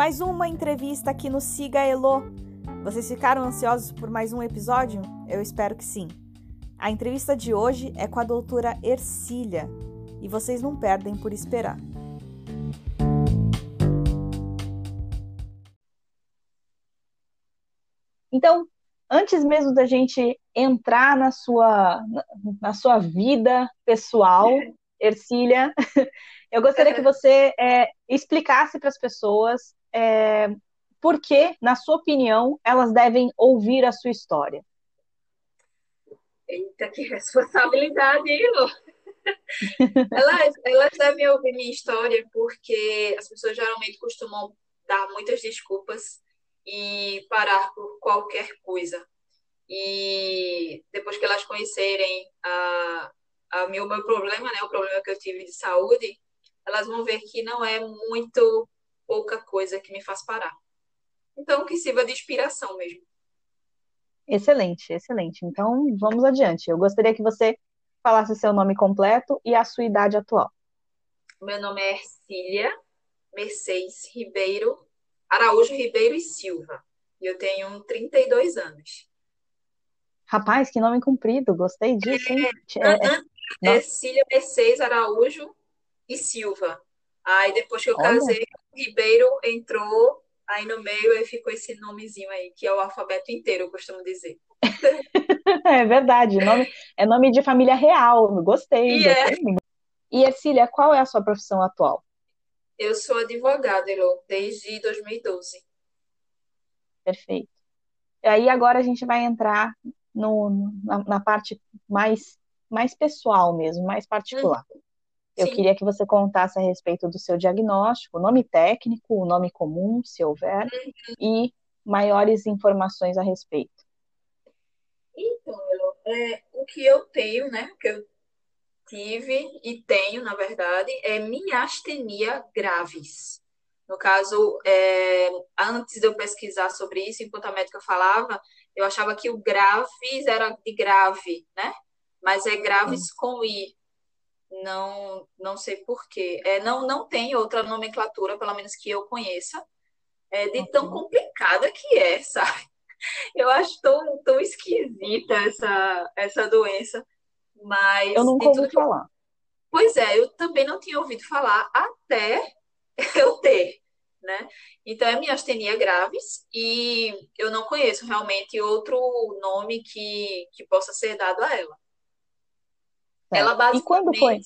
Mais uma entrevista aqui no Siga Elo. Vocês ficaram ansiosos por mais um episódio? Eu espero que sim. A entrevista de hoje é com a doutora Ercília e vocês não perdem por esperar. Então, antes mesmo da gente entrar na sua, na sua vida pessoal, Ercília, eu gostaria que você é, explicasse para as pessoas é, por que, na sua opinião, elas devem ouvir a sua história. Eita, que responsabilidade, hein, Lu? elas, elas devem ouvir minha história porque as pessoas geralmente costumam dar muitas desculpas e parar por qualquer coisa. E depois que elas conhecerem a, a meu, meu problema, né, o problema que eu tive de saúde, elas vão ver que não é muito pouca coisa que me faz parar. Então, que sirva de inspiração mesmo. Excelente, excelente. Então, vamos adiante. Eu gostaria que você falasse seu nome completo e a sua idade atual. Meu nome é Ercília Mercedes Ribeiro, Araújo Ribeiro e Silva. E eu tenho 32 anos. Rapaz, que nome comprido, gostei disso, hein? É, é, é, Ercília Mercedes Araújo e Silva. Aí depois que eu Olha. casei, Ribeiro entrou aí no meio e ficou esse nomezinho aí, que é o alfabeto inteiro, eu costumo dizer. é verdade, nome, é nome de família real, gostei. E, é. e Ercília, qual é a sua profissão atual? Eu sou advogada, Elô, desde 2012. Perfeito. E aí agora a gente vai entrar no, na, na parte mais, mais pessoal mesmo, mais particular. Uhum. Eu Sim. queria que você contasse a respeito do seu diagnóstico, o nome técnico, o nome comum, se houver, uhum. e maiores informações a respeito. Então, é, o que eu tenho, né, o que eu tive e tenho, na verdade, é miastenia graves. No caso, é, antes de eu pesquisar sobre isso, enquanto a médica falava, eu achava que o graves era de grave, né? Mas é graves Sim. com I. Não, não sei porquê. É, não, não tem outra nomenclatura, pelo menos que eu conheça, é, de tão complicada que é, sabe? Eu acho tão, tão esquisita essa, essa doença. Mas. Eu nunca ouvi falar. Pois é, eu também não tinha ouvido falar até eu ter, né? Então é miastenia graves e eu não conheço realmente outro nome que, que possa ser dado a ela. Ela basicamente... E quando foi?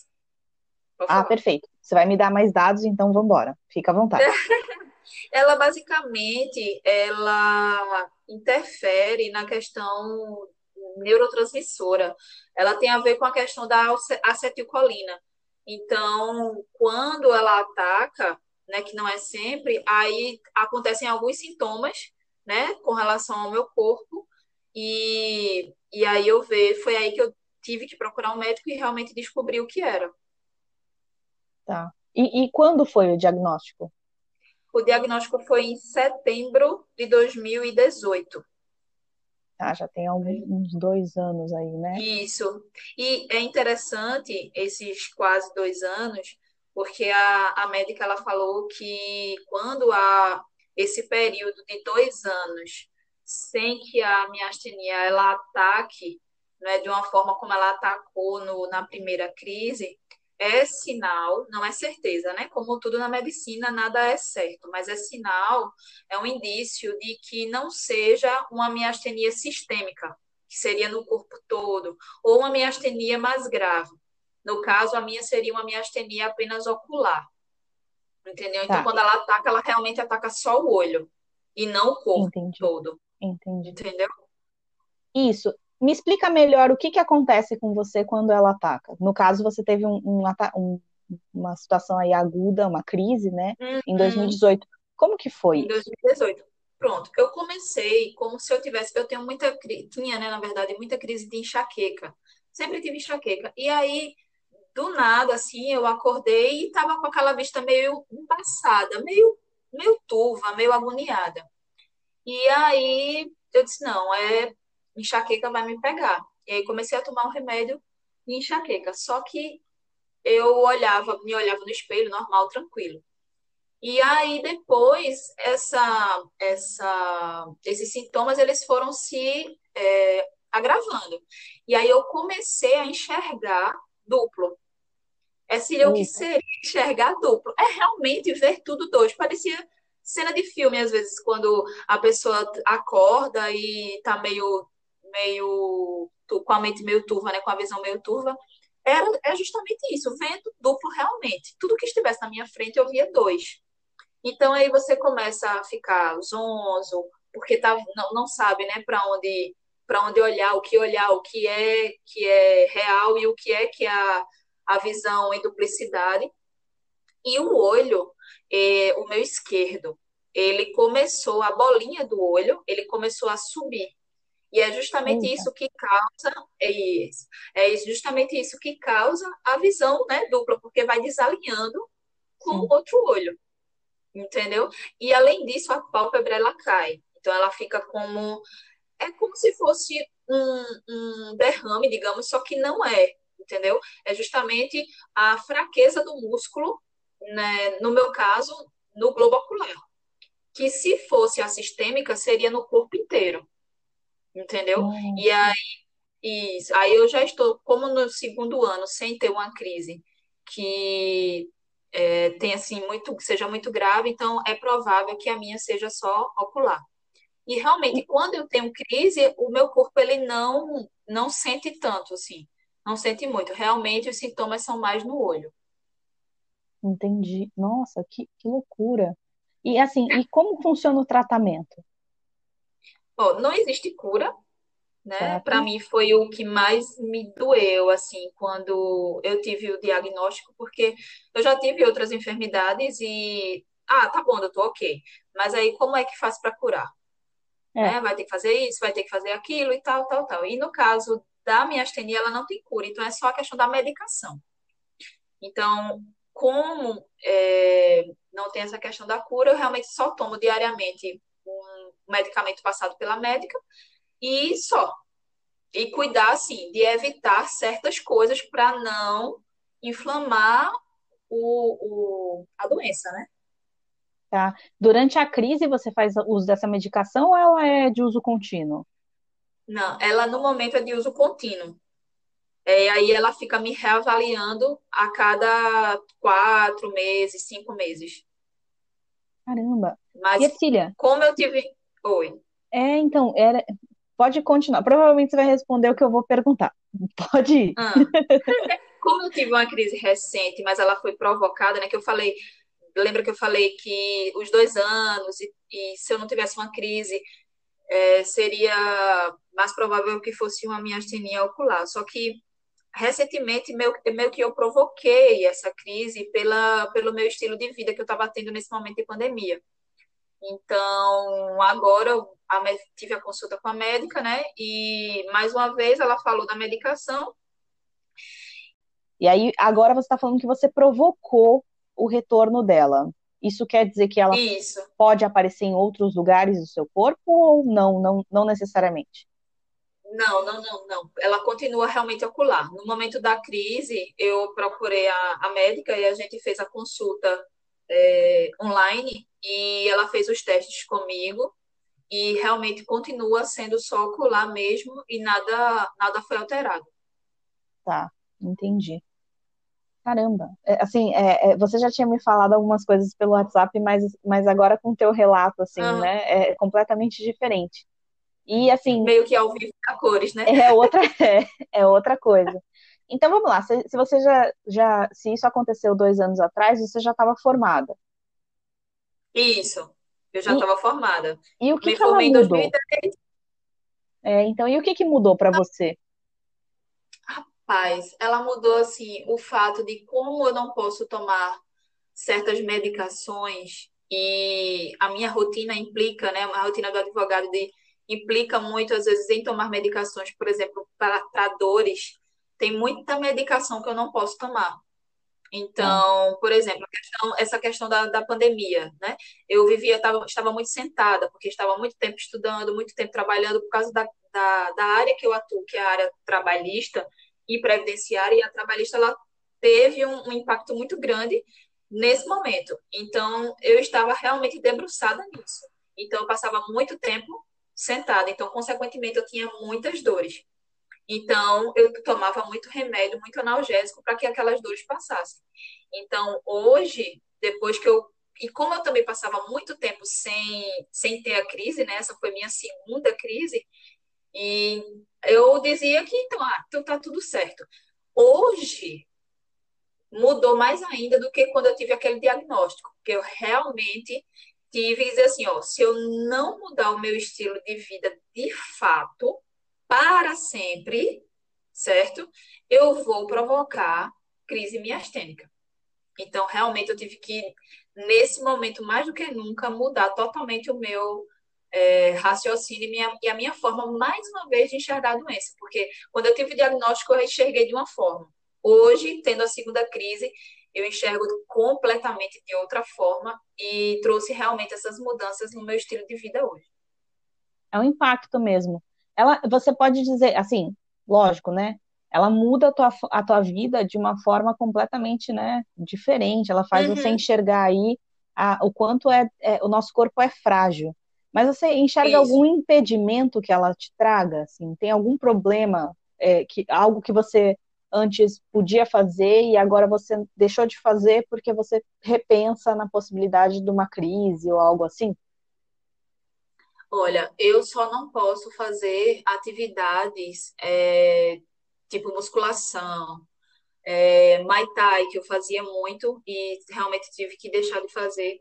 Ah, perfeito. Você vai me dar mais dados, então vamos embora. Fica à vontade. ela basicamente ela interfere na questão neurotransmissora. Ela tem a ver com a questão da acetilcolina. Então, quando ela ataca, né, que não é sempre, aí acontecem alguns sintomas, né, com relação ao meu corpo, e, e aí eu vejo, foi aí que eu tive que procurar um médico e realmente descobri o que era. Tá. E, e quando foi o diagnóstico? O diagnóstico foi em setembro de 2018. Tá, já tem uns dois anos aí, né? Isso. E é interessante esses quase dois anos, porque a, a médica ela falou que quando há esse período de dois anos sem que a miastenia ela ataque né, de uma forma como ela atacou no, na primeira crise, é sinal, não é certeza, né? Como tudo na medicina, nada é certo, mas é sinal, é um indício de que não seja uma miastenia sistêmica, que seria no corpo todo, ou uma miastenia mais grave. No caso, a minha seria uma miastenia apenas ocular. Entendeu? Então, tá. quando ela ataca, ela realmente ataca só o olho e não o corpo Entendi. todo. Entendi. Entendeu? Isso. Me explica melhor o que, que acontece com você quando ela ataca. No caso, você teve um, um, um, uma situação aí aguda, uma crise, né? Uhum. Em 2018. Como que foi? Em 2018. Pronto, eu comecei como se eu tivesse, eu tenho muita, tinha, né, na verdade, muita crise de enxaqueca. Sempre tive enxaqueca. E aí, do nada, assim, eu acordei e tava com aquela vista meio embaçada, meio, meio turva, meio agoniada. E aí, eu disse, não, é enxaqueca vai me pegar. E aí comecei a tomar um remédio de enxaqueca. Só que eu olhava, me olhava no espelho, normal, tranquilo. E aí depois essa, essa, esses sintomas eles foram se é, agravando. E aí eu comecei a enxergar duplo. É seria o que seria enxergar duplo. É realmente ver tudo dois. Parecia cena de filme, às vezes, quando a pessoa acorda e tá meio, meio com a mente meio turva, né? Com a visão meio turva. Era, é justamente isso, vendo duplo realmente. Tudo que estivesse na minha frente, eu via dois. Então aí você começa a ficar zonzo, porque tá, não, não sabe, né, para onde para onde olhar, o que olhar, o que é que é real e o que é que é a, a visão em duplicidade. E o olho, é, o meu esquerdo, ele começou, a bolinha do olho, ele começou a subir. E é justamente Eita. isso que causa, é isso, é justamente isso que causa a visão né, dupla, porque vai desalinhando com o outro olho. Entendeu? E além disso, a pálpebra ela cai. Então ela fica como. É como se fosse um, um derrame, digamos, só que não é entendeu? É justamente a fraqueza do músculo, né, no meu caso, no globo ocular. Que se fosse a sistêmica, seria no corpo inteiro, entendeu? E aí, isso, aí eu já estou, como no segundo ano, sem ter uma crise que é, tem assim muito, seja muito grave, então é provável que a minha seja só ocular. E realmente, quando eu tenho crise, o meu corpo ele não não sente tanto assim não sente muito. Realmente os sintomas são mais no olho. Entendi. Nossa, que, que loucura. E assim, e como funciona o tratamento? Bom, não existe cura, né? Para mim foi o que mais me doeu, assim, quando eu tive o diagnóstico, porque eu já tive outras enfermidades e, ah, tá bom, doutor, ok. Mas aí como é que faz para curar? É. Né? Vai ter que fazer isso, vai ter que fazer aquilo e tal, tal, tal. E no caso da miastenia ela não tem cura, então é só a questão da medicação. Então, como é, não tem essa questão da cura, eu realmente só tomo diariamente um medicamento passado pela médica e só. E cuidar, assim, de evitar certas coisas para não inflamar o, o, a doença, né? Tá. Durante a crise, você faz uso dessa medicação ou ela é de uso contínuo? Não, ela no momento é de uso contínuo. É, aí ela fica me reavaliando a cada quatro meses, cinco meses. Caramba. Mas Cecília? Como eu tive. Oi. É, então, era... pode continuar. Provavelmente você vai responder o que eu vou perguntar. Pode ir. Ah. Como eu tive uma crise recente, mas ela foi provocada, né? Que eu falei. Lembra que eu falei que os dois anos, e, e se eu não tivesse uma crise, é, seria mais provável que fosse uma miastenia ocular. Só que recentemente meio, meio que eu provoquei essa crise pela, pelo meu estilo de vida que eu estava tendo nesse momento de pandemia. Então, agora eu tive a consulta com a médica, né? E mais uma vez ela falou da medicação. E aí, agora você está falando que você provocou o retorno dela. Isso quer dizer que ela Isso. pode aparecer em outros lugares do seu corpo ou não, não, não necessariamente? Não, não, não, não. Ela continua realmente ocular. No momento da crise, eu procurei a, a médica e a gente fez a consulta é, online e ela fez os testes comigo e realmente continua sendo só ocular mesmo e nada, nada foi alterado. Tá, entendi. Caramba, é, assim, é, é, você já tinha me falado algumas coisas pelo WhatsApp, mas, mas agora com o teu relato, assim, uhum. né, é completamente diferente. E, assim... Meio que ao vivo a cores, né? É outra, é, é outra coisa. Então, vamos lá, se, se você já, já, se isso aconteceu dois anos atrás, você já estava formada. Isso, eu já estava formada. E o que, me que ela mudou? É, então, e o que, que mudou para você? Paz, ela mudou assim o fato de como eu não posso tomar certas medicações e a minha rotina implica, né, uma rotina do advogado de implica muito às vezes em tomar medicações, por exemplo, para dores, tem muita medicação que eu não posso tomar. Então, por exemplo, questão, essa questão da, da pandemia, né? Eu vivia, tava, estava muito sentada, porque estava muito tempo estudando, muito tempo trabalhando, por causa da, da, da área que eu atuo, que é a área trabalhista, e previdenciária, e a trabalhista ela teve um, um impacto muito grande nesse momento. Então, eu estava realmente debruçada nisso. Então, eu passava muito tempo sentada. Então, consequentemente, eu tinha muitas dores. Então, eu tomava muito remédio, muito analgésico para que aquelas dores passassem. Então, hoje, depois que eu. E como eu também passava muito tempo sem, sem ter a crise, né? Essa foi minha segunda crise. E eu dizia que, então, ah, então tá tudo certo. Hoje, mudou mais ainda do que quando eu tive aquele diagnóstico, porque eu realmente tive que dizer assim, ó, se eu não mudar o meu estilo de vida de fato, para sempre, certo? Eu vou provocar crise miastênica. Então, realmente, eu tive que, nesse momento, mais do que nunca, mudar totalmente o meu é, raciocínio e, minha, e a minha forma, mais uma vez, de enxergar a doença. Porque quando eu tive o diagnóstico, eu enxerguei de uma forma. Hoje, tendo a segunda crise, eu enxergo completamente de outra forma e trouxe realmente essas mudanças no meu estilo de vida hoje. É um impacto mesmo. Ela, você pode dizer, assim, lógico, né? Ela muda a tua, a tua vida de uma forma completamente, né, diferente. Ela faz uhum. você enxergar aí a, o quanto é, é, o nosso corpo é frágil. Mas você enxerga Isso. algum impedimento que ela te traga? Assim, tem algum problema, é, que algo que você antes podia fazer e agora você deixou de fazer porque você repensa na possibilidade de uma crise ou algo assim? Olha, eu só não posso fazer atividades é, tipo musculação, é, Muay Thai, que eu fazia muito e realmente tive que deixar de fazer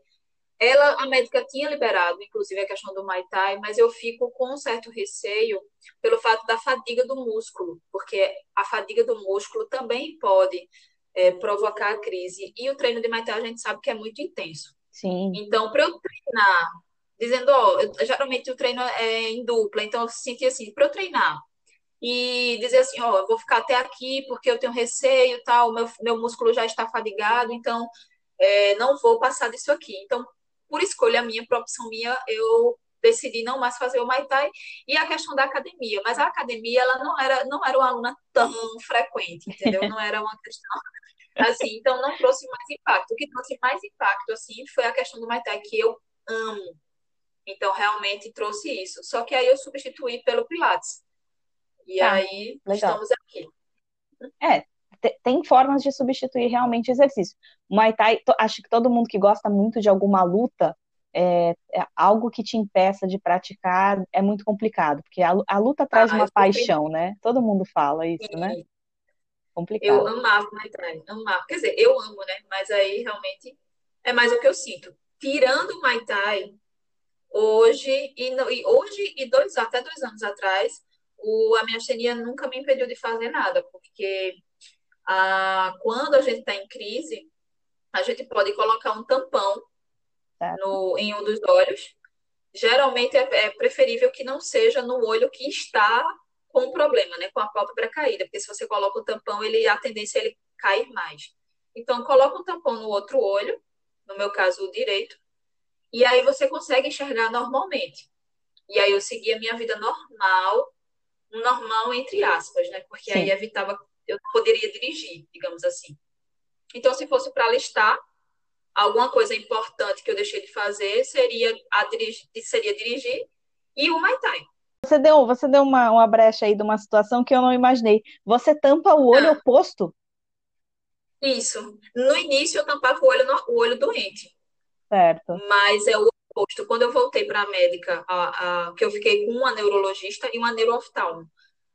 ela, a médica tinha liberado, inclusive, a questão do Muay Thai, mas eu fico com um certo receio pelo fato da fadiga do músculo, porque a fadiga do músculo também pode é, provocar a crise. E o treino de Muay Thai a gente sabe que é muito intenso. Sim. Então, para eu treinar, dizendo, ó, geralmente o treino é em dupla, então eu senti assim, para eu treinar e dizer assim, ó, vou ficar até aqui porque eu tenho receio, tal, meu, meu músculo já está fadigado, então é, não vou passar disso aqui. Então, por escolha minha, por opção minha, eu decidi não mais fazer o Muay Thai e a questão da academia. Mas a academia, ela não era, não era uma aluna tão frequente, entendeu? Não era uma questão assim, então não trouxe mais impacto. O que trouxe mais impacto, assim, foi a questão do Muay Thai, que eu amo. Então, realmente trouxe isso. Só que aí eu substituí pelo Pilates. E tá, aí legal. estamos aqui. É, tem formas de substituir realmente exercício. Muay Thai, acho que todo mundo que gosta muito de alguma luta, é, é algo que te impeça de praticar é muito complicado, porque a, a luta traz ah, uma paixão, né? Todo mundo fala isso, Sim. né? Complicado. Eu amava Muay Thai, amava. Quer dizer, eu amo, né? Mas aí realmente é mais o que eu sinto. Tirando o Muay Thai, hoje e, e hoje e dois até dois anos atrás, o, a minha astenia nunca me impediu de fazer nada, porque ah, quando a gente está em crise, a gente pode colocar um tampão no, em um dos olhos. Geralmente é, é, preferível que não seja no olho que está com o problema, né? Com a pálpebra caída, porque se você coloca o tampão, ele a tendência é ele cair mais. Então, coloca um tampão no outro olho, no meu caso, o direito, e aí você consegue enxergar normalmente. E aí eu seguia a minha vida normal, normal entre aspas, né? Porque Sim. aí evitava eu poderia dirigir, digamos assim. Então, se fosse para listar alguma coisa importante que eu deixei de fazer, seria, a dirigir, seria dirigir e o Muay Thai. Você deu, você deu uma, uma brecha aí de uma situação que eu não imaginei. Você tampa o olho ah. oposto? Isso. No início eu tampava o olho, no, o olho doente. Certo. Mas é o oposto. Quando eu voltei para a médica, a, a, que eu fiquei com uma neurologista e uma neurooftalmo.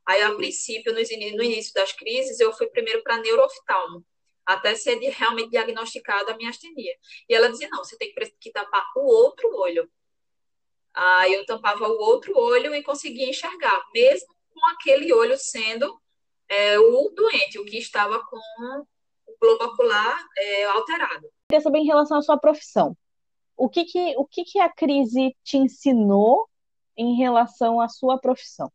Aí, a princípio, no, no início das crises, eu fui primeiro para neurooftalmo, até ser realmente diagnosticada a minha astenia. E ela dizia, não, você tem que tampar o outro olho. Aí eu tampava o outro olho e conseguia enxergar, mesmo com aquele olho sendo é, o doente, o que estava com o globo ocular é, alterado. Queria saber em relação à sua profissão. O que que, o que que a crise te ensinou em relação à sua profissão?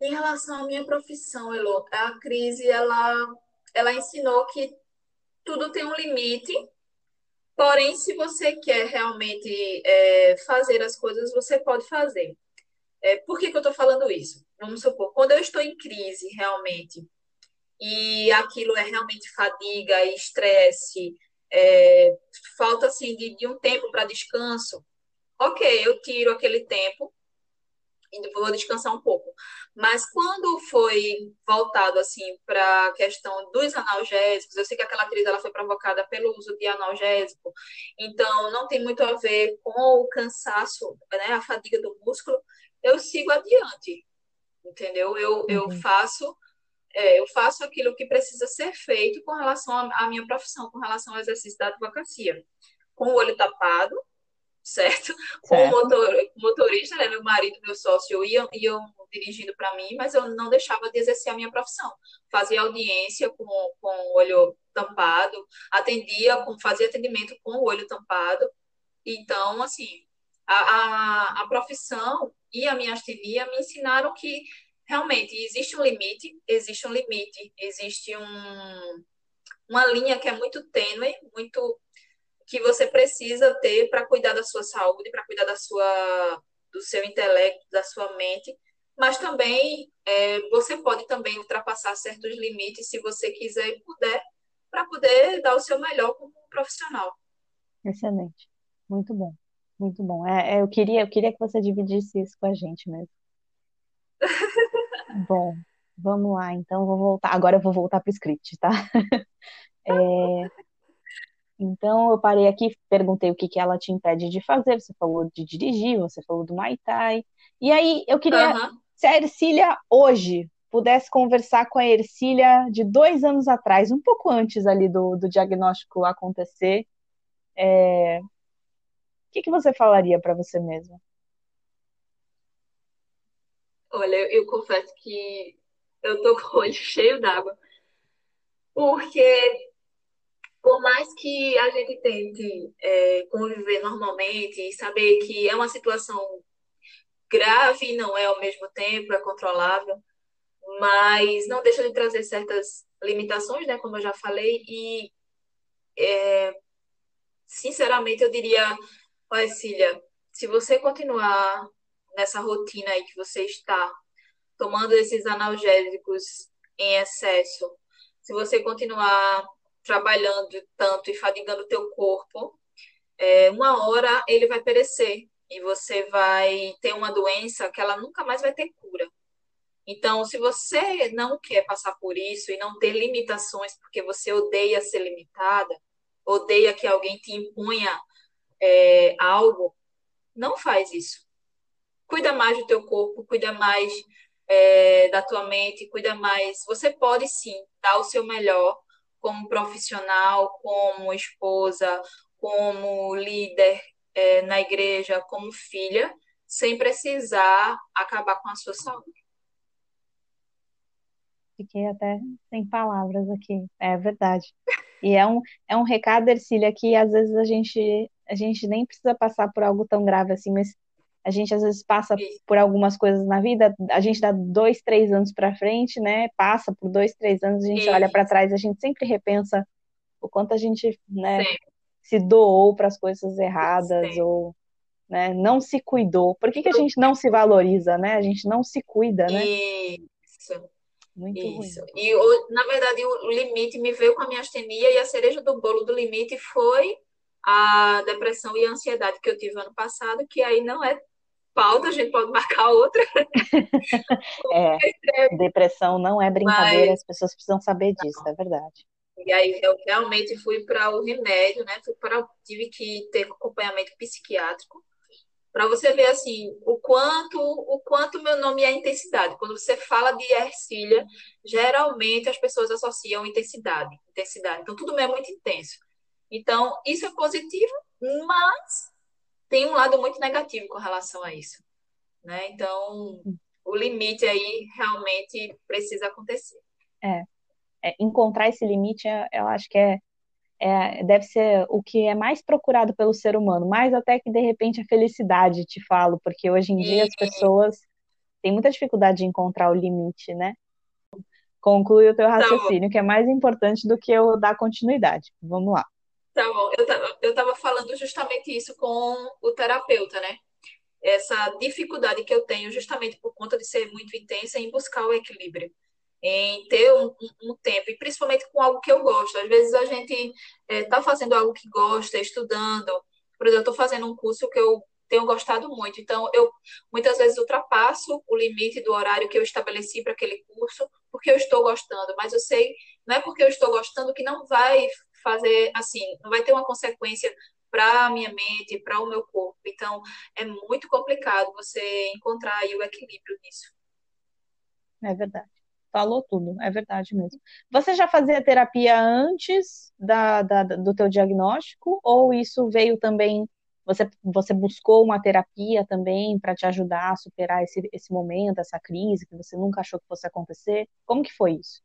Em relação à minha profissão, Elo, a crise ela, ela ensinou que tudo tem um limite, porém, se você quer realmente é, fazer as coisas, você pode fazer. É, por que, que eu estou falando isso? Vamos supor, quando eu estou em crise realmente e aquilo é realmente fadiga, estresse, é, falta assim de, de um tempo para descanso, ok, eu tiro aquele tempo e vou descansar um pouco. Mas quando foi voltado assim para a questão dos analgésicos, eu sei que aquela crise ela foi provocada pelo uso de analgésico, então não tem muito a ver com o cansaço, né, a fadiga do músculo. Eu sigo adiante, entendeu? Eu, uhum. eu faço é, eu faço aquilo que precisa ser feito com relação à minha profissão, com relação ao exercício da advocacia. Com o olho tapado, certo? Com o motor, motorista, né, meu marido, meu sócio, iam, iam dirigindo para mim, mas eu não deixava de exercer a minha profissão. Fazia audiência com, com o olho tampado, atendia, com, fazia atendimento com o olho tampado. Então, assim, a, a, a profissão e a minha astenia me ensinaram que realmente existe um limite, existe um limite, existe um, uma linha que é muito tênue, muito que você precisa ter para cuidar da sua saúde, para cuidar da sua, do seu intelecto, da sua mente, mas também é, você pode também ultrapassar certos limites se você quiser e puder, para poder dar o seu melhor como profissional. Excelente, muito bom, muito bom. É, é, eu queria, eu queria que você dividisse isso com a gente mesmo. bom, vamos lá. Então, vou voltar. Agora eu vou voltar para o script, tá? É, então, eu parei aqui, perguntei o que, que ela te impede de fazer. Você falou de dirigir, você falou do Muay Thai. E aí, eu queria, uhum. se a Ercília hoje pudesse conversar com a Ercília de dois anos atrás, um pouco antes ali do, do diagnóstico acontecer, é... o que, que você falaria para você mesma? Olha, eu confesso que eu tô com o olho cheio d'água. Porque por mais que a gente tente é, conviver normalmente e saber que é uma situação grave, não é ao mesmo tempo, é controlável, mas não deixa de trazer certas limitações, né, como eu já falei, e é, sinceramente eu diria, olha, Cília, se você continuar nessa rotina aí que você está, tomando esses analgésicos em excesso, se você continuar trabalhando tanto e fadigando o teu corpo, é, uma hora ele vai perecer e você vai ter uma doença que ela nunca mais vai ter cura. Então, se você não quer passar por isso e não ter limitações, porque você odeia ser limitada, odeia que alguém te imponha é, algo, não faz isso. Cuida mais do teu corpo, cuida mais é, da tua mente, cuida mais. Você pode sim dar o seu melhor, como profissional, como esposa, como líder é, na igreja, como filha, sem precisar acabar com a sua saúde. Fiquei até sem palavras aqui, é verdade. E é um, é um recado, Ercília, que às vezes a gente, a gente nem precisa passar por algo tão grave assim, mas a gente às vezes passa por algumas coisas na vida, a gente dá dois, três anos para frente, né? Passa por dois, três anos, a gente Sim. olha para trás, a gente sempre repensa o quanto a gente, né, se doou para as coisas erradas Sim. ou né, não se cuidou. Por que, que a gente não se valoriza, né? A gente não se cuida, né? Isso. Muito Isso. Ruim. E na verdade o limite me veio com a minha astenia e a cereja do bolo do limite foi a depressão e a ansiedade que eu tive ano passado, que aí não é pauta, a gente pode marcar outra. é, depressão não é brincadeira, Mas, as pessoas precisam saber disso, não. é verdade. E aí eu realmente fui para o remédio, né? Fui para, tive que ter acompanhamento psiquiátrico para você ver assim o quanto o quanto meu nome é intensidade. Quando você fala de ercília, geralmente as pessoas associam intensidade, intensidade. Então tudo é muito intenso. Então isso é positivo, mas tem um lado muito negativo com relação a isso. Né? Então, o limite aí realmente precisa acontecer. É. é encontrar esse limite, eu acho que é, é, deve ser o que é mais procurado pelo ser humano, mais até que de repente a felicidade, te falo, porque hoje em dia as pessoas têm muita dificuldade de encontrar o limite, né? Conclui o teu tá raciocínio, que é mais importante do que eu dar continuidade. Vamos lá. Tá bom. Eu tava, eu tava falando justamente isso com o terapeuta, né? Essa dificuldade que eu tenho justamente por conta de ser muito intensa em buscar o equilíbrio. em ter um, um, tempo, e principalmente com algo que eu gosto. Às vezes a gente está é, fazendo algo que gosta, estudando. Por exemplo, eu estou fazendo um curso que eu tenho gostado muito. Então, eu muitas vezes ultrapasso o limite do horário que eu estabeleci para aquele curso, porque eu estou gostando. Mas eu sei, não é porque eu estou gostando que não vai fazer assim, não vai ter uma consequência para a minha mente, para o meu corpo. Então, é muito complicado você encontrar o equilíbrio nisso. É verdade. Falou tudo, é verdade mesmo. Você já fazia terapia antes da, da, do teu diagnóstico ou isso veio também, você, você buscou uma terapia também para te ajudar a superar esse, esse momento, essa crise que você nunca achou que fosse acontecer? Como que foi isso?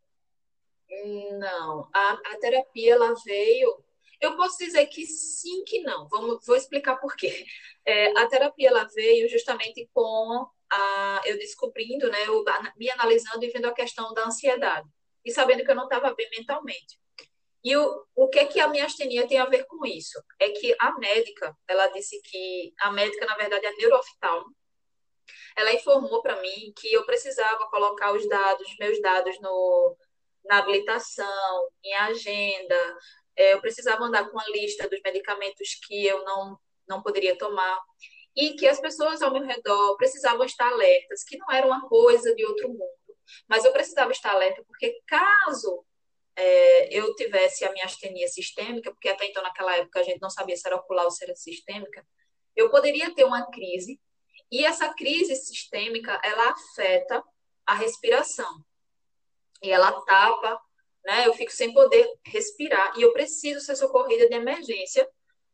Não, a, a terapia ela veio eu posso dizer que sim, que não. Vamos, vou explicar por quê. É, a terapia ela veio justamente com a, eu descobrindo, né, eu, me analisando e vendo a questão da ansiedade e sabendo que eu não estava bem mentalmente. E o, o que é que a minha astenia tem a ver com isso? É que a médica, ela disse que a médica, na verdade, é neurooftalmo, ela informou para mim que eu precisava colocar os dados, meus dados no, na habilitação, em agenda, é, eu precisava andar com a lista dos medicamentos que eu não, não poderia tomar. E que as pessoas ao meu redor precisavam estar alertas, que não era uma coisa de outro mundo, mas eu precisava estar alerta porque caso é, eu tivesse a minha astenia sistêmica, porque até então naquela época a gente não sabia se era ocular ou se era sistêmica, eu poderia ter uma crise. E essa crise sistêmica ela afeta a respiração e ela tapa né? Eu fico sem poder respirar e eu preciso ser socorrida de emergência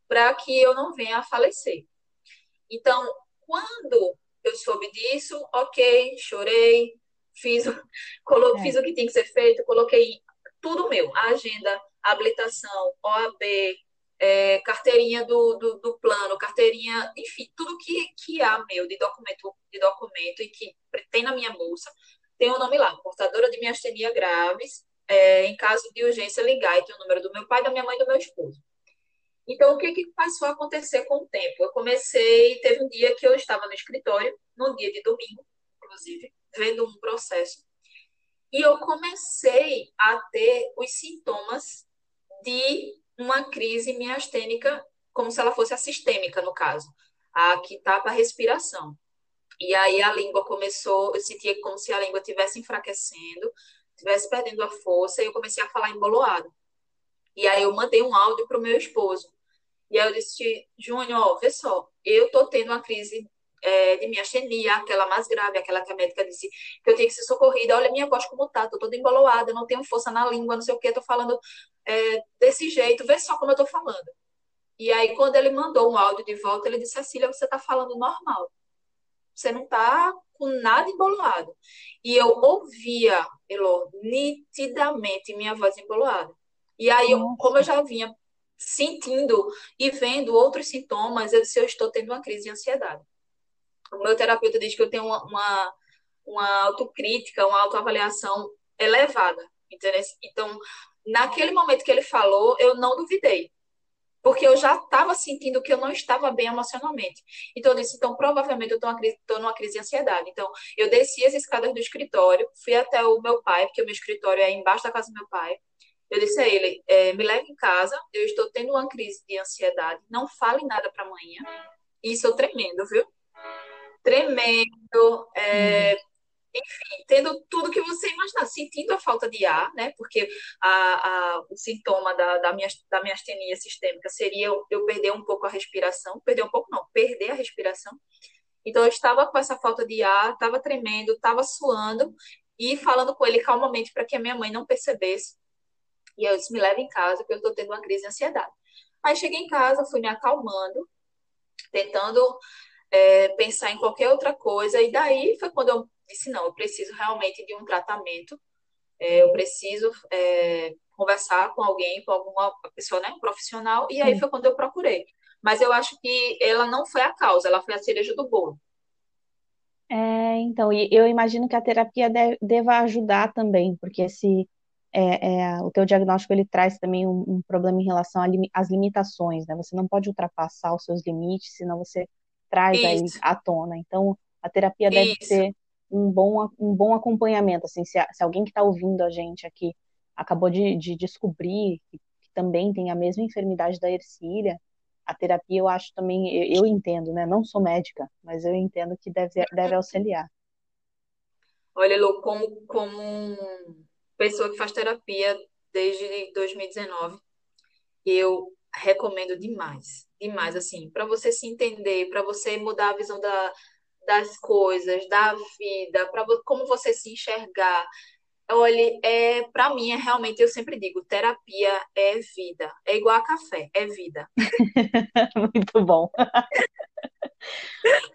para que eu não venha a falecer. Então, quando eu soube disso, ok, chorei, fiz, colo, é. fiz o que tinha que ser feito, coloquei tudo meu, a agenda, a habilitação, OAB, é, carteirinha do, do, do, plano, carteirinha, enfim, tudo que, que há meu de documento, de documento e que tem na minha bolsa, tem o um nome lá, portadora de miastenia graves, é, em caso de urgência, ligar e tem o número do meu pai, da minha mãe e do meu esposo. Então, o que, que passou a acontecer com o tempo? Eu comecei, teve um dia que eu estava no escritório, num dia de domingo, inclusive, vendo um processo, e eu comecei a ter os sintomas de uma crise miastênica, como se ela fosse a sistêmica, no caso, a que tapa a respiração. E aí a língua começou, eu sentia como se a língua estivesse enfraquecendo, estivesse perdendo a força, e eu comecei a falar emboloado. E aí eu mandei um áudio para o meu esposo. E aí eu disse, Júnior, vê só, eu tô tendo uma crise é, de miastenia, aquela mais grave, aquela que a médica disse que eu tenho que ser socorrida. Olha minha voz como tá, tô toda emboloada, não tenho força na língua, não sei o que, tô falando é, desse jeito, vê só como eu tô falando. E aí, quando ele mandou um áudio de volta, ele disse, Cecília, você tá falando normal. Você não tá com nada embolado. E eu ouvia, Elô, nitidamente minha voz embolada. E aí, eu, como eu já vinha sentindo e vendo outros sintomas, eu disse, eu estou tendo uma crise de ansiedade. O meu terapeuta diz que eu tenho uma, uma, uma autocrítica, uma autoavaliação elevada, entendeu? Então, naquele momento que ele falou, eu não duvidei porque eu já estava sentindo que eu não estava bem emocionalmente. Então, eu disse, então, provavelmente eu estou numa crise de ansiedade. Então, eu desci as escadas do escritório, fui até o meu pai, porque o meu escritório é embaixo da casa do meu pai. Eu disse a ele, é, me leve em casa, eu estou tendo uma crise de ansiedade, não fale nada para amanhã. Isso é tremendo, viu? Tremendo, é, uhum enfim, tendo tudo que você imaginar, sentindo a falta de ar, né? Porque a, a, o sintoma da, da, minha, da minha astenia sistêmica seria eu, eu perder um pouco a respiração, perder um pouco não, perder a respiração. Então eu estava com essa falta de ar, estava tremendo, estava suando e falando com ele calmamente para que a minha mãe não percebesse. E eu disse, me leve em casa, porque eu estou tendo uma crise de ansiedade. Aí cheguei em casa, fui me acalmando, tentando é, pensar em qualquer outra coisa, e daí foi quando eu disse, não, eu preciso realmente de um tratamento, é, eu preciso é, conversar com alguém, com alguma pessoa, né, um profissional, e aí foi quando eu procurei. Mas eu acho que ela não foi a causa, ela foi a cereja do bolo. É, então, eu imagino que a terapia deva ajudar também, porque esse, é, é, o teu diagnóstico ele traz também um, um problema em relação às limitações, né? Você não pode ultrapassar os seus limites, senão você traz Isso. aí à tona. Então, a terapia deve Isso. ser um bom, um bom acompanhamento, assim, se, se alguém que está ouvindo a gente aqui acabou de, de descobrir que, que, também tem a mesma enfermidade da Ercília, a terapia eu acho também, eu, eu entendo, né? Não sou médica, mas eu entendo que deve, deve auxiliar. Olha, Lu, como, como pessoa que faz terapia desde 2019, eu recomendo demais, demais, assim, para você se entender, para você mudar a visão da, das coisas, da vida, para como você se enxergar. Olha, é, para mim, é realmente, eu sempre digo, terapia é vida. É igual a café, é vida. Muito bom.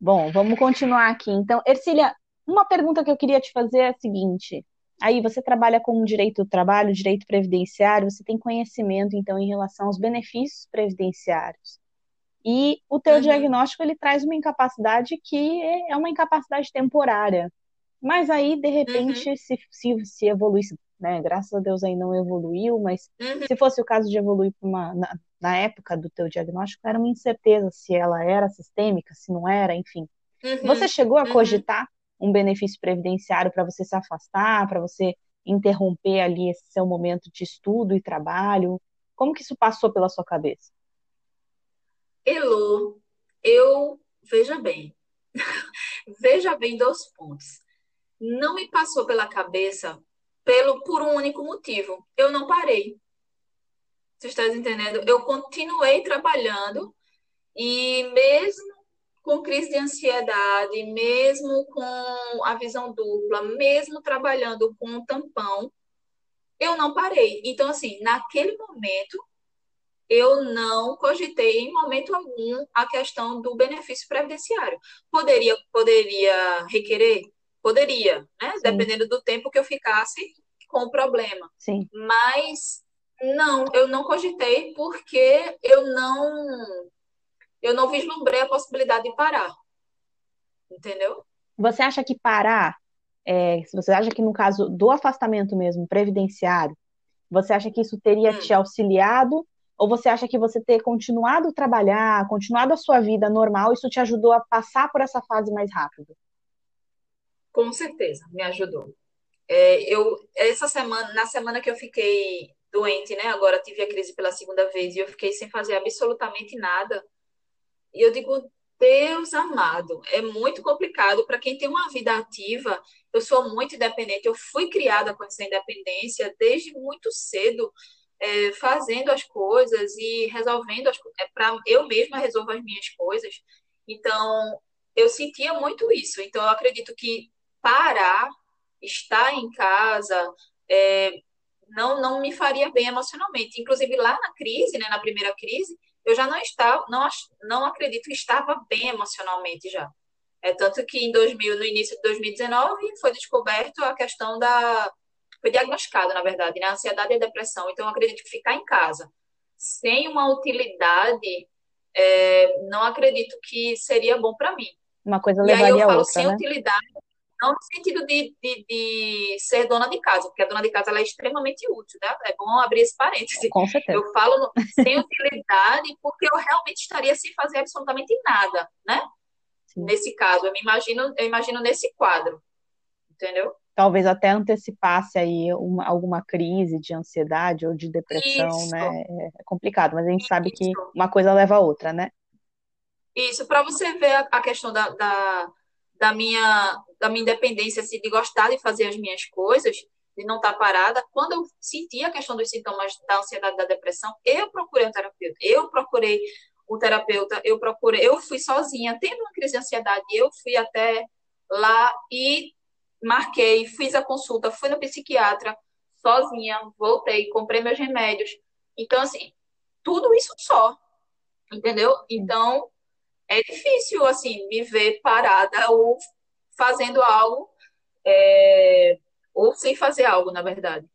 bom, vamos continuar aqui. Então, Ercília, uma pergunta que eu queria te fazer é a seguinte: aí você trabalha com direito do trabalho, direito previdenciário, você tem conhecimento então em relação aos benefícios previdenciários. E o teu uhum. diagnóstico ele traz uma incapacidade que é uma incapacidade temporária. Mas aí, de repente, uhum. se, se, se evoluísse, né? Graças a Deus aí não evoluiu, mas uhum. se fosse o caso de evoluir uma, na, na, época do teu diagnóstico, era uma incerteza se ela era sistêmica, se não era, enfim. Uhum. Você chegou a uhum. cogitar um benefício previdenciário para você se afastar, para você interromper ali esse seu momento de estudo e trabalho? Como que isso passou pela sua cabeça? Elo, eu veja bem, veja bem dois pontos. Não me passou pela cabeça pelo por um único motivo. Eu não parei. Você está entendendo? Eu continuei trabalhando e mesmo com crise de ansiedade, mesmo com a visão dupla, mesmo trabalhando com um tampão, eu não parei. Então, assim, naquele momento, eu não cogitei em momento algum a questão do benefício previdenciário. Poderia, poderia requerer? Poderia, né? Sim. Dependendo do tempo que eu ficasse com o problema. Sim. Mas não, eu não cogitei porque eu não eu não vislumbrei a possibilidade de parar. Entendeu? Você acha que parar, é, você acha que no caso do afastamento mesmo, previdenciário, você acha que isso teria hum. te auxiliado? Ou você acha que você ter continuado a trabalhar, continuado a sua vida normal, isso te ajudou a passar por essa fase mais rápido? Com certeza, me ajudou. É, eu essa semana, na semana que eu fiquei doente, né? Agora tive a crise pela segunda vez e eu fiquei sem fazer absolutamente nada. E eu digo, Deus amado, é muito complicado para quem tem uma vida ativa. Eu sou muito independente, eu fui criada com essa independência desde muito cedo, é, fazendo as coisas e resolvendo as é, eu mesma resolvo as minhas coisas. Então, eu sentia muito isso. Então, eu acredito que parar, estar em casa, é, não não me faria bem emocionalmente. Inclusive lá na crise, né, na primeira crise, eu já não estava, não, não acredito que estava bem emocionalmente já. É tanto que em 2000, no início de 2019 foi descoberto a questão da foi diagnosticado, na verdade, né, a ansiedade e a depressão. Então eu acredito que ficar em casa sem uma utilidade, é, não acredito que seria bom para mim. Uma coisa levaria e aí eu falo outra, sem né? utilidade, não no sentido de, de, de, ser dona de casa, porque a dona de casa ela é extremamente útil, né? É bom abrir esse parêntese. Com certeza. Eu falo sem utilidade porque eu realmente estaria sem fazer absolutamente nada, né? Sim. Nesse caso, eu me imagino, eu imagino nesse quadro, entendeu? Talvez até antecipasse aí uma, alguma crise de ansiedade ou de depressão, Isso. né? É, é complicado, mas a gente Isso. sabe que uma coisa leva a outra, né? Isso, para você ver a, a questão da, da da minha, da minha independência, assim, de gostar de fazer as minhas coisas, de não estar parada. Quando eu senti a questão dos sintomas da ansiedade da depressão, eu procurei um terapeuta. Eu procurei um terapeuta, eu procurei, eu fui sozinha, tendo uma crise de ansiedade, eu fui até lá e marquei, fiz a consulta, fui no psiquiatra sozinha, voltei, comprei meus remédios. Então, assim, tudo isso só, entendeu? Então, é difícil, assim, me ver parada ou fazendo algo, é, ou sem fazer algo, na verdade.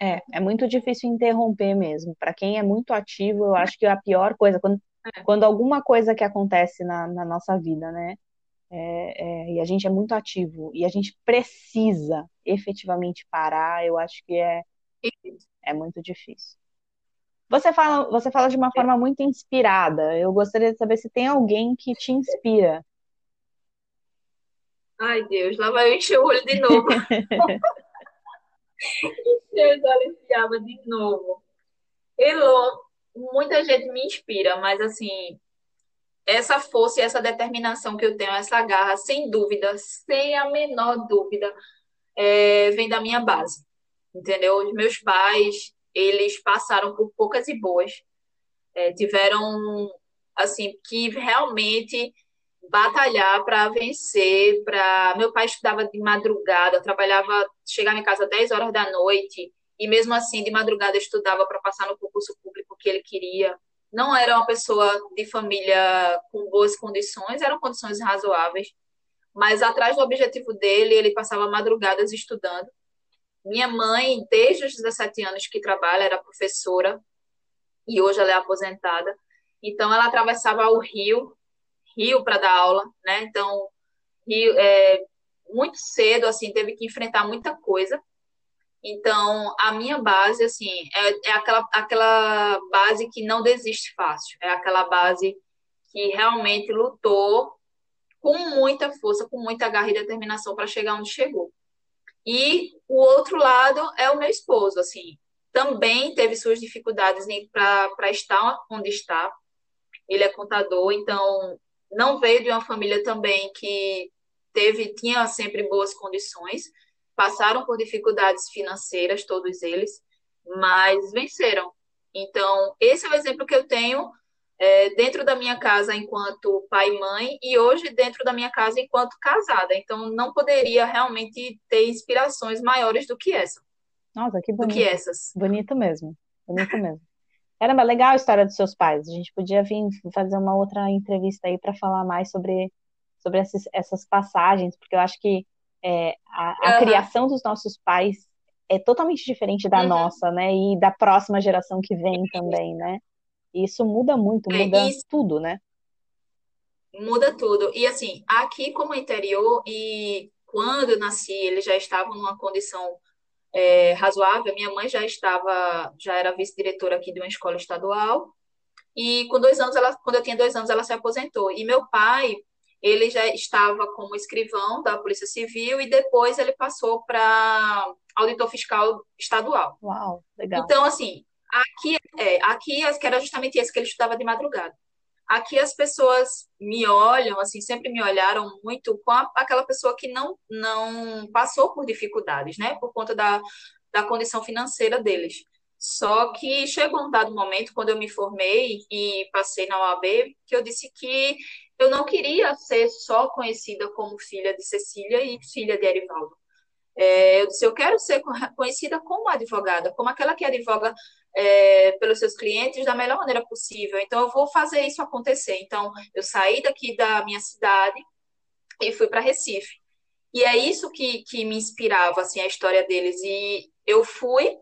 É, é muito difícil interromper mesmo. Para quem é muito ativo, eu acho que a pior coisa, quando, é. quando alguma coisa que acontece na, na nossa vida, né, é, é, e a gente é muito ativo, e a gente precisa efetivamente parar, eu acho que é, é muito difícil. Você fala, você fala de uma forma muito inspirada. Eu gostaria de saber se tem alguém que te inspira. Ai, Deus, lá vai eu encher o olho de novo. Deus, Aliciava de novo. Elô, muita gente me inspira, mas assim, essa força e essa determinação que eu tenho, essa garra, sem dúvida, sem a menor dúvida, é, vem da minha base. Entendeu? Os meus pais, eles passaram por poucas e boas. É, tiveram, assim, que realmente batalhar para vencer, para meu pai estudava de madrugada, trabalhava, chegava em casa 10 horas da noite e mesmo assim de madrugada estudava para passar no concurso público que ele queria. Não era uma pessoa de família com boas condições, eram condições razoáveis, mas atrás do objetivo dele, ele passava madrugadas estudando. Minha mãe, desde os 17 anos que trabalha, era professora e hoje ela é aposentada. Então ela atravessava o rio Rio para dar aula, né? Então, Rio, é, muito cedo, assim, teve que enfrentar muita coisa. Então, a minha base, assim, é, é aquela, aquela base que não desiste fácil. É aquela base que realmente lutou com muita força, com muita garra e determinação para chegar onde chegou. E o outro lado é o meu esposo, assim, também teve suas dificuldades para estar onde está. Ele é contador, então não veio de uma família também que teve tinha sempre boas condições, passaram por dificuldades financeiras todos eles, mas venceram. Então esse é o exemplo que eu tenho é, dentro da minha casa enquanto pai e mãe e hoje dentro da minha casa enquanto casada. Então não poderia realmente ter inspirações maiores do que essa. Nossa, que bonito. Do que essas. Bonito mesmo. Bonito mesmo. Caramba, legal a história dos seus pais. A gente podia vir fazer uma outra entrevista aí para falar mais sobre, sobre essas, essas passagens, porque eu acho que é, a, a uhum. criação dos nossos pais é totalmente diferente da uhum. nossa, né? E da próxima geração que vem também, né? E isso muda muito, é, muda é, tudo, né? Muda tudo. E assim, aqui como interior, e quando eu nasci, eles já estavam numa condição é, razoável. Minha mãe já estava, já era vice-diretora aqui de uma escola estadual. E com dois anos, ela, quando eu tinha dois anos, ela se aposentou. E meu pai, ele já estava como escrivão da Polícia Civil e depois ele passou para auditor fiscal estadual. Uau, legal. Então, assim, aqui, é, aqui que era justamente esse que ele estudava de madrugada. Aqui as pessoas me olham, assim, sempre me olharam muito com a, aquela pessoa que não, não passou por dificuldades, né? Por conta da, da condição financeira deles. Só que chegou um dado momento, quando eu me formei e passei na OAB, que eu disse que eu não queria ser só conhecida como filha de Cecília e filha de Erivaldo. É, eu disse, eu quero ser conhecida como advogada, como aquela que advoga é, pelos seus clientes da melhor maneira possível. Então, eu vou fazer isso acontecer. Então, eu saí daqui da minha cidade e fui para Recife. E é isso que, que me inspirava, assim, a história deles. E eu fui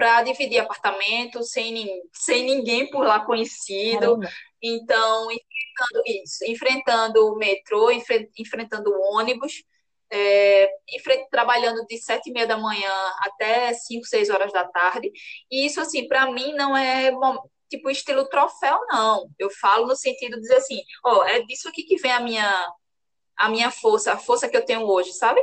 para dividir apartamento sem, sem ninguém por lá conhecido. Caramba. Então, enfrentando isso, enfrentando o metrô, enfrentando o ônibus, é, trabalhando de sete e meia da manhã até cinco, seis horas da tarde. E isso, assim, para mim não é tipo estilo troféu, não. Eu falo no sentido de dizer assim, ó, oh, é disso aqui que vem a minha, a minha força, a força que eu tenho hoje, sabe?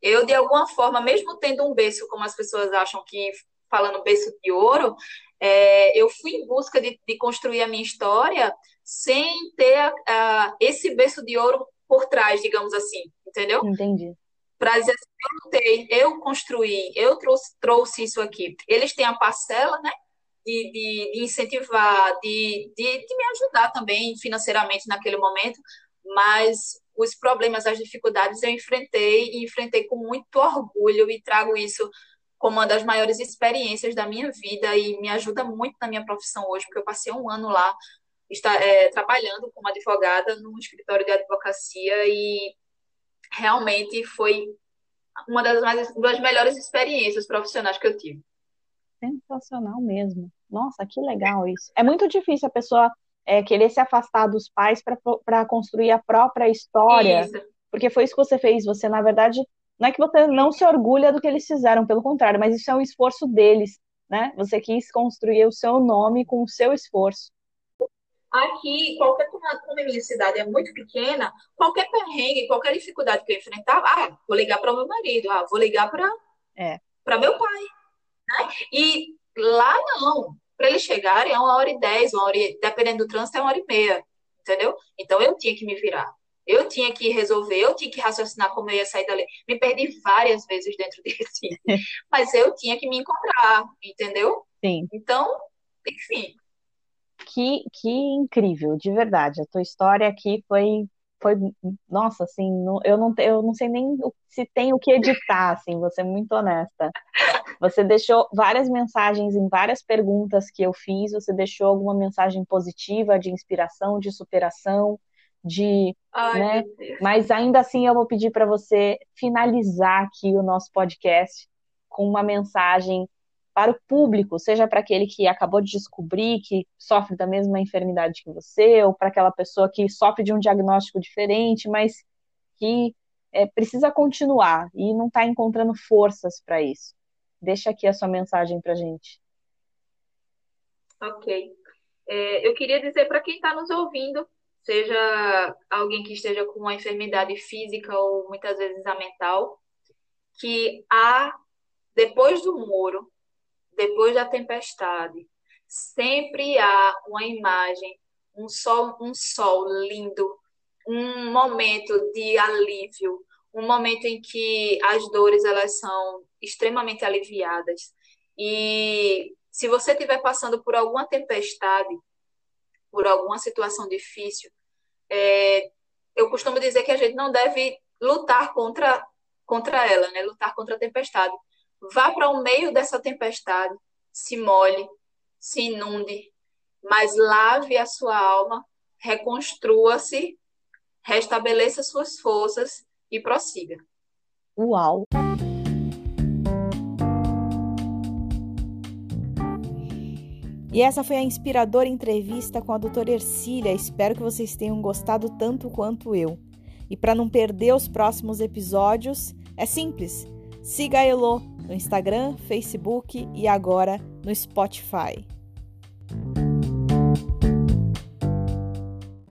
Eu, de alguma forma, mesmo tendo um berço, como as pessoas acham que, falando berço de ouro, é, eu fui em busca de, de, construir a minha história sem ter a, a, esse berço de ouro por trás, digamos assim, entendeu? Entendi. Para dizer assim, eu lutei, eu construí, eu trouxe, trouxe isso aqui. Eles têm a parcela, né? De, de, de incentivar, de, de, de me ajudar também financeiramente naquele momento, mas os problemas, as dificuldades eu enfrentei e enfrentei com muito orgulho e trago isso como uma das maiores experiências da minha vida e me ajuda muito na minha profissão hoje, porque eu passei um ano lá está, é, trabalhando como advogada num escritório de advocacia e realmente foi uma das, mais, das melhores experiências profissionais que eu tive. Sensacional mesmo. Nossa, que legal isso. É muito difícil a pessoa é, querer se afastar dos pais para construir a própria história. Isso. Porque foi isso que você fez. Você, na verdade, não é que você não se orgulha do que eles fizeram, pelo contrário, mas isso é um esforço deles, né? Você quis construir o seu nome com o seu esforço. Aqui, qualquer, como a minha cidade é muito pequena, qualquer perrengue, qualquer dificuldade que eu enfrentar, ah, vou ligar para o meu marido, ah, vou ligar para é. meu pai. Né? E lá não. Para eles chegarem é uma hora e dez, uma hora e, dependendo do trânsito, é uma hora e meia. Entendeu? Então eu tinha que me virar. Eu tinha que resolver, eu tinha que raciocinar como eu ia sair dali. Me perdi várias vezes dentro desse, mas eu tinha que me encontrar, entendeu? Sim. Então, enfim. Que, que incrível, de verdade. A tua história aqui foi, foi nossa, assim, eu não, eu não sei nem se tem o que editar, assim, vou ser muito honesta. Você deixou várias mensagens em várias perguntas que eu fiz, você deixou alguma mensagem positiva, de inspiração, de superação, de, Ai, né? Mas ainda assim eu vou pedir para você finalizar aqui o nosso podcast com uma mensagem para o público, seja para aquele que acabou de descobrir que sofre da mesma enfermidade que você, ou para aquela pessoa que sofre de um diagnóstico diferente, mas que é, precisa continuar e não está encontrando forças para isso. Deixa aqui a sua mensagem para gente. Ok. É, eu queria dizer para quem está nos ouvindo seja alguém que esteja com uma enfermidade física ou muitas vezes a mental, que há, depois do muro, depois da tempestade, sempre há uma imagem, um sol, um sol lindo, um momento de alívio, um momento em que as dores elas são extremamente aliviadas. E se você estiver passando por alguma tempestade, por alguma situação difícil, é, eu costumo dizer que a gente não deve lutar contra, contra ela, né? lutar contra a tempestade. Vá para o meio dessa tempestade, se molhe, se inunde, mas lave a sua alma, reconstrua-se, restabeleça suas forças e prossiga. Uau! E essa foi a inspiradora entrevista com a doutora Ercília. Espero que vocês tenham gostado tanto quanto eu. E para não perder os próximos episódios, é simples. Siga a Elo no Instagram, Facebook e agora no Spotify.